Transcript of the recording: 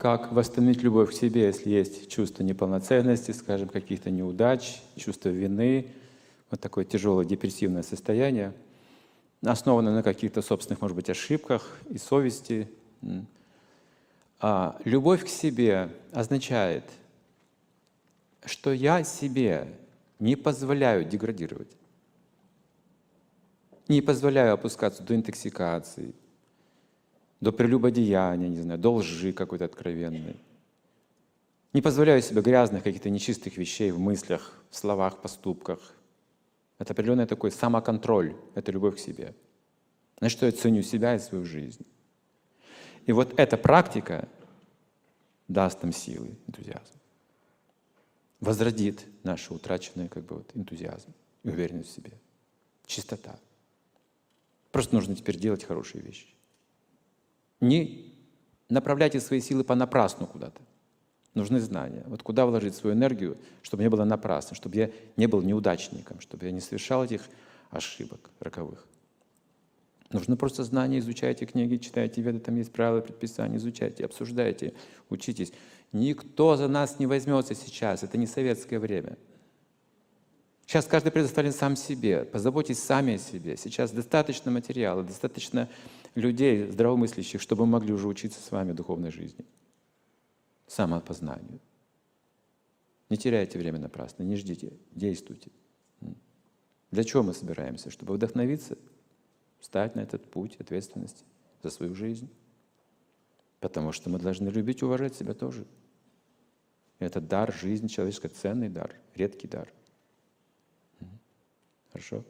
Как восстановить любовь к себе, если есть чувство неполноценности, скажем, каких-то неудач, чувство вины, вот такое тяжелое депрессивное состояние, основанное на каких-то собственных, может быть, ошибках и совести. А любовь к себе означает, что я себе не позволяю деградировать, не позволяю опускаться до интоксикации, до прелюбодеяния, не знаю, до лжи какой-то откровенной. Не позволяю себе грязных, каких-то нечистых вещей в мыслях, в словах, поступках. Это определенный такой самоконтроль, это любовь к себе. Значит, что я ценю себя и свою жизнь. И вот эта практика даст нам силы, энтузиазм. Возродит наш утраченный как бы, вот, энтузиазм и уверенность в себе. Чистота. Просто нужно теперь делать хорошие вещи. Не направляйте свои силы понапрасну куда-то. Нужны знания. Вот куда вложить свою энергию, чтобы не было напрасно, чтобы я не был неудачником, чтобы я не совершал этих ошибок роковых. Нужно просто знания, изучайте книги, читайте веды, там есть правила, предписания, изучайте, обсуждайте, учитесь. Никто за нас не возьмется сейчас, это не советское время. Сейчас каждый предоставлен сам себе. Позаботьтесь сами о себе. Сейчас достаточно материала, достаточно людей здравомыслящих, чтобы мы могли уже учиться с вами духовной жизни, самоопознанию. Не теряйте время напрасно, не ждите, действуйте. Для чего мы собираемся? Чтобы вдохновиться, встать на этот путь ответственности за свою жизнь. Потому что мы должны любить и уважать себя тоже. Это дар жизни человеческой, ценный дар, редкий дар. Хорошо?